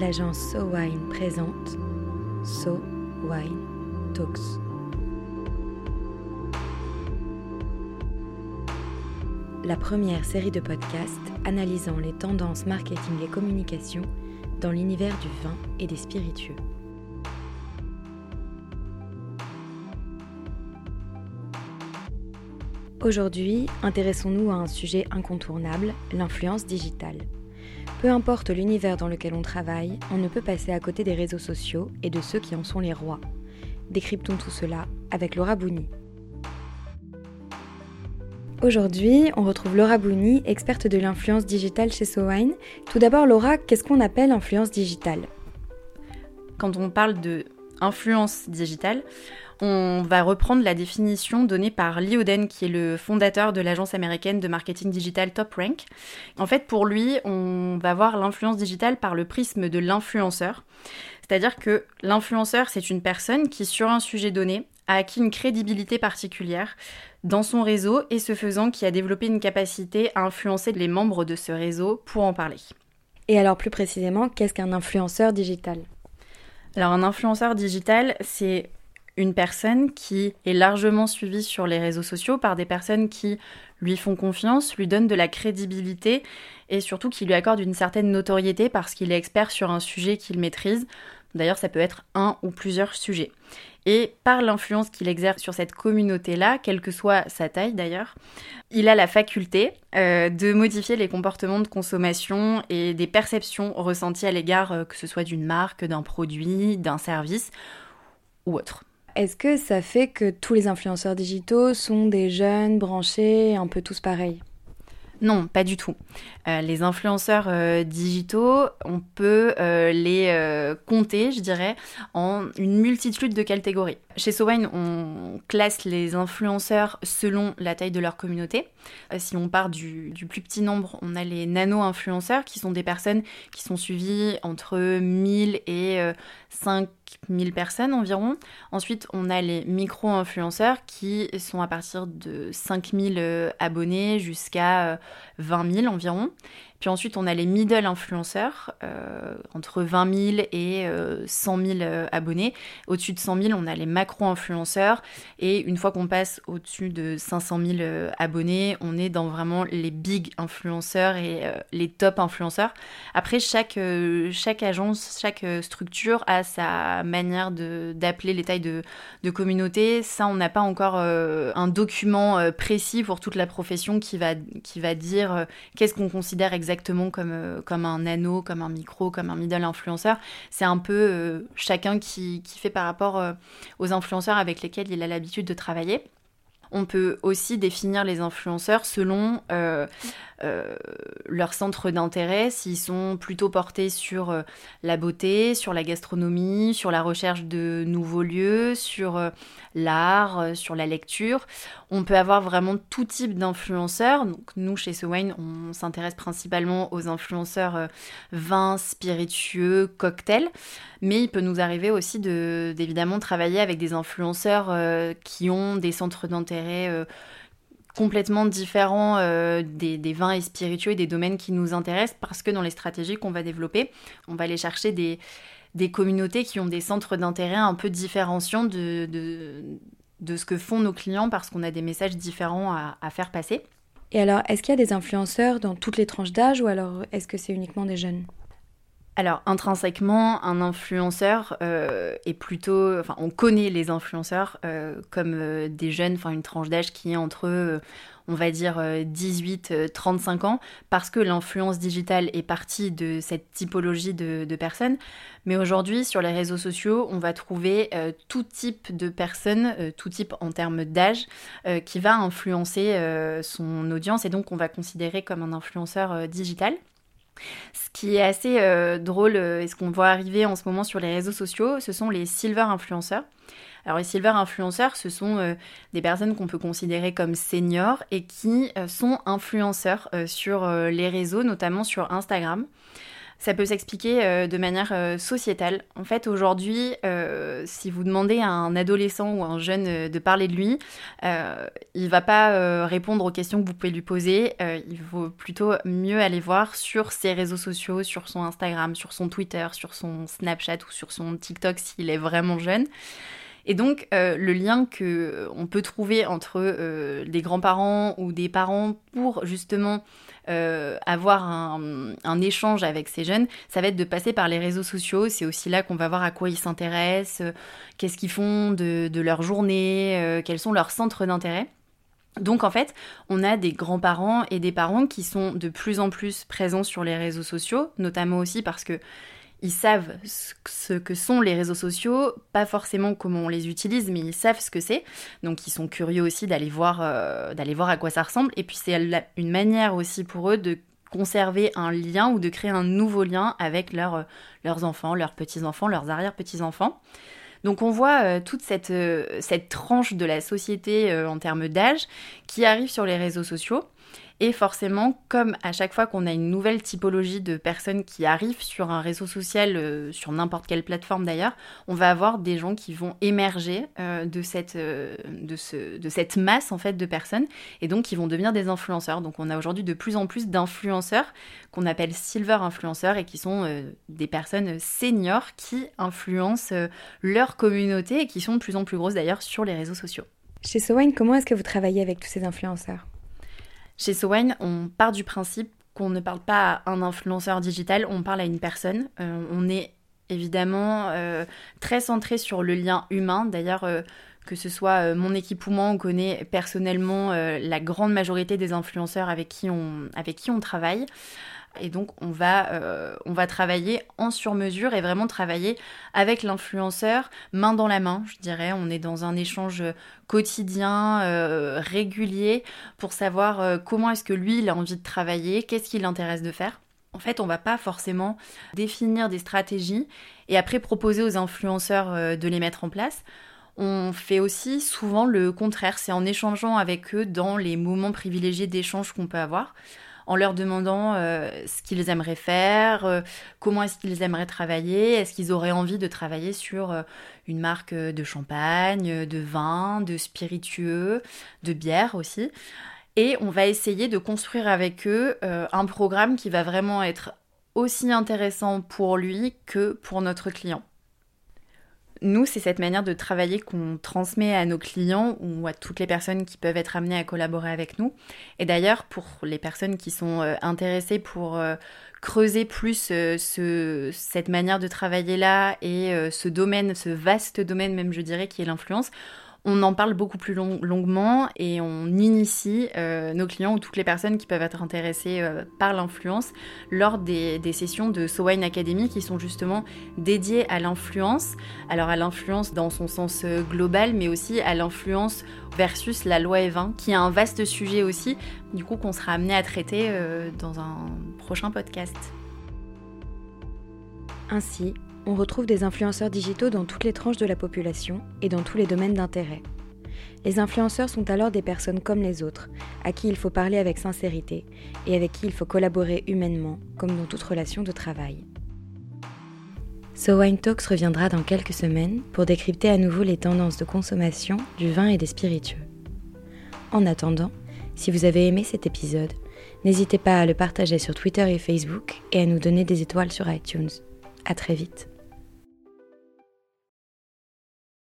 l'agence So Wine présente So Wine Talks. La première série de podcasts analysant les tendances marketing et communication dans l'univers du vin et des spiritueux. Aujourd'hui, intéressons-nous à un sujet incontournable, l'influence digitale. Peu importe l'univers dans lequel on travaille, on ne peut passer à côté des réseaux sociaux et de ceux qui en sont les rois. Décryptons tout cela avec Laura Bouni. Aujourd'hui, on retrouve Laura Bouni, experte de l'influence digitale chez Sowine. Tout d'abord, Laura, qu'est-ce qu'on appelle influence digitale? Quand on parle de influence digitale, on va reprendre la définition donnée par Lee Oden, qui est le fondateur de l'agence américaine de marketing digital Top Rank. En fait, pour lui, on va voir l'influence digitale par le prisme de l'influenceur. C'est-à-dire que l'influenceur, c'est une personne qui, sur un sujet donné, a acquis une crédibilité particulière dans son réseau et ce faisant qui a développé une capacité à influencer les membres de ce réseau pour en parler. Et alors plus précisément, qu'est-ce qu'un influenceur digital? Alors un influenceur digital, c'est une personne qui est largement suivie sur les réseaux sociaux par des personnes qui lui font confiance, lui donnent de la crédibilité et surtout qui lui accordent une certaine notoriété parce qu'il est expert sur un sujet qu'il maîtrise. D'ailleurs, ça peut être un ou plusieurs sujets. Et par l'influence qu'il exerce sur cette communauté-là, quelle que soit sa taille d'ailleurs, il a la faculté euh, de modifier les comportements de consommation et des perceptions ressenties à l'égard euh, que ce soit d'une marque, d'un produit, d'un service ou autre. Est-ce que ça fait que tous les influenceurs digitaux sont des jeunes, branchés, un peu tous pareils? Non, pas du tout. Euh, les influenceurs euh, digitaux, on peut euh, les compter, je dirais, en une multitude de catégories. Chez Sowine, on classe les influenceurs selon la taille de leur communauté. si on part du, plus petit nombre, on a les nano-influenceurs, qui sont des personnes qui sont suivies entre 1000 et 5000 personnes environ. Ensuite, on a les micro-influenceurs qui sont à partir de 5000 abonnés jusqu'à 20 000 environ. Puis ensuite, on a les middle influenceurs, euh, entre 20 000 et 100 euh, 000 euh, abonnés. Au-dessus de 100 000, on a les macro-influenceurs. Et une fois qu'on passe au-dessus de 500 000 abonnés, on est dans vraiment les big influenceurs et les top influenceurs. Après, chaque, chaque agence, chaque structure a sa manière d'appeler les tailles de, de communauté. Ça, on n'a pas encore un document précis pour toute la profession qui va, qui va dire qu'est-ce qu'on considère exactement comme, euh, comme un nano, comme un micro, comme un middle influenceur. C'est un peu euh, chacun qui, qui, fait par rapport euh, aux influenceurs avec lesquels il a l'habitude de travailler. On peut aussi définir les influenceurs selon euh, euh, leur centre d'intérêt, s'ils sont plutôt portés sur euh, la beauté, sur la gastronomie, sur la recherche de nouveaux lieux, sur l'art, sur la lecture. On peut avoir vraiment tout type d'influenceurs. Nous, chez Sewine, on s'intéresse principalement aux influenceurs vins, spiritueux, cocktails. Mais il peut nous arriver aussi d'évidemment travailler avec des influenceurs qui ont des centres d'intérêt euh, complètement différents euh, des, vins et spiritueux et des domaines qui nous intéressent parce que dans les stratégies qu'on va développer, on va aller chercher des, des communautés qui ont des centres d'intérêt un peu différenciants de, de, ce que font nos clients parce qu'on a des messages différents à, à faire passer. Et alors, est-ce qu'il y a des influenceurs dans toutes les tranches d'âge ou alors est-ce que c'est uniquement des jeunes? Alors, intrinsèquement, un influenceur euh, est plutôt. Enfin, on connaît les influenceurs euh, comme euh, des jeunes, enfin, une tranche d'âge qui est entre, on va dire, 18-35 ans, parce que l'influence digitale est partie de cette typologie de, personnes. Mais aujourd'hui, sur les réseaux sociaux, on va trouver tout type de personnes, tout type en termes d'âge, qui va influencer son audience et donc on va considérer comme un influenceur digital. Qui est assez euh, drôle euh, et ce qu'on voit arriver en ce moment sur les réseaux sociaux, ce sont les silver influenceurs. Alors les silver influenceurs, ce sont euh, des personnes qu'on peut considérer comme seniors et qui sont influenceurs sur les réseaux, notamment sur Instagram. Ça peut s'expliquer euh, de manière euh, sociétale. En fait, aujourd'hui, euh, si vous demandez à un adolescent ou un jeune de parler de lui, il va pas répondre aux questions que vous pouvez lui poser. il vaut plutôt mieux aller voir sur ses réseaux sociaux, sur son Instagram, sur son Twitter, sur son Snapchat ou sur son TikTok s'il est vraiment jeune. Et donc, le lien que on peut trouver entre des grands-parents ou des parents pour justement euh, avoir un, échange avec ces jeunes, ça va être de passer par les réseaux sociaux. C'est aussi là qu'on va voir à quoi ils s'intéressent, euh, qu'est-ce qu'ils font de, leur journée, euh, quels sont leurs centres d'intérêt. Donc en fait, on a des grands-parents et des parents qui sont de plus en plus présents sur les réseaux sociaux, notamment aussi parce que ils savent ce que sont les réseaux sociaux, pas forcément comment on les utilise, mais ils savent ce que c'est. Donc ils sont curieux aussi d'aller voir, euh, d'aller voir à quoi ça ressemble. Et puis c'est une manière aussi pour eux de conserver un lien ou de créer un nouveau lien avec euh, leurs enfants, leurs petits-enfants, leurs arrière-petits-enfants. Donc on voit euh, toute cette, cette tranche de la société en termes d'âge qui arrive sur les réseaux sociaux. Et forcément, comme à chaque fois qu'on a une nouvelle typologie de personnes qui arrivent sur un réseau social, euh, sur n'importe quelle plateforme d'ailleurs, on va avoir des gens qui vont émerger euh, de, cette, euh, de cette masse en fait de personnes et donc qui vont devenir des influenceurs. Donc on a aujourd'hui de plus en plus d'influenceurs qu'on appelle silver influenceurs et qui sont des personnes seniors qui influencent leur communauté et qui sont de plus en plus grosses d'ailleurs sur les réseaux sociaux. Chez Sowine, comment est-ce que vous travaillez avec tous ces influenceurs? Chez Sowine, on part du principe qu'on ne parle pas à un influenceur digital, on parle à une personne. Euh, on est évidemment euh, très centré sur le lien humain. D'ailleurs, euh, que ce soit mon équipe ou moi, on connaît personnellement la grande majorité des influenceurs avec qui on travaille. Et donc, on va, euh, on va travailler en sur-mesure et vraiment travailler avec l'influenceur main dans la main, je dirais. On est dans un échange quotidien, euh, régulier, pour savoir euh, comment est-ce que lui, il a envie de travailler, qu'est-ce qui l'intéresse de faire. En fait, on va pas forcément définir des stratégies et après proposer aux influenceurs de les mettre en place. On fait aussi souvent le contraire, c'est en échangeant avec eux dans les moments privilégiés d'échange qu'on peut avoir en leur demandant euh, ce qu'ils aimeraient faire, euh, comment est-ce qu'ils aimeraient travailler, est-ce qu'ils auraient envie de travailler sur euh, une marque de champagne, de vin, de spiritueux, de bière aussi. Et on va essayer de construire avec eux un programme qui va vraiment être aussi intéressant pour lui que pour notre client. Nous, c'est cette manière de travailler qu'on transmet à nos clients ou à toutes les personnes qui peuvent être amenées à collaborer avec nous. Et d'ailleurs, pour les personnes qui sont euh, intéressées pour euh, creuser plus euh, ce, cette manière de travailler là et ce domaine, ce vaste domaine même, je dirais, qui est l'influence, on en parle beaucoup plus longuement et on initie euh, nos clients ou toutes les personnes qui peuvent être intéressées euh, par l'influence lors des, sessions de Sowine Academy qui sont justement dédiées à l'influence. Alors à l'influence dans son sens euh, global, mais aussi à l'influence versus la loi Evin, qui est un vaste sujet aussi, du coup qu'on sera amené à traiter dans un prochain podcast. Ainsi, on retrouve des influenceurs digitaux dans toutes les tranches de la population et dans tous les domaines d'intérêt. Les influenceurs sont alors des personnes comme les autres, à qui il faut parler avec sincérité et avec qui il faut collaborer humainement, comme dans toute relation de travail. So Wine Talks reviendra dans quelques semaines pour décrypter à nouveau les tendances de consommation du vin et des spiritueux. En attendant, si vous avez aimé cet épisode, n'hésitez pas à le partager sur Twitter et Facebook et à nous donner des étoiles sur iTunes. À très vite.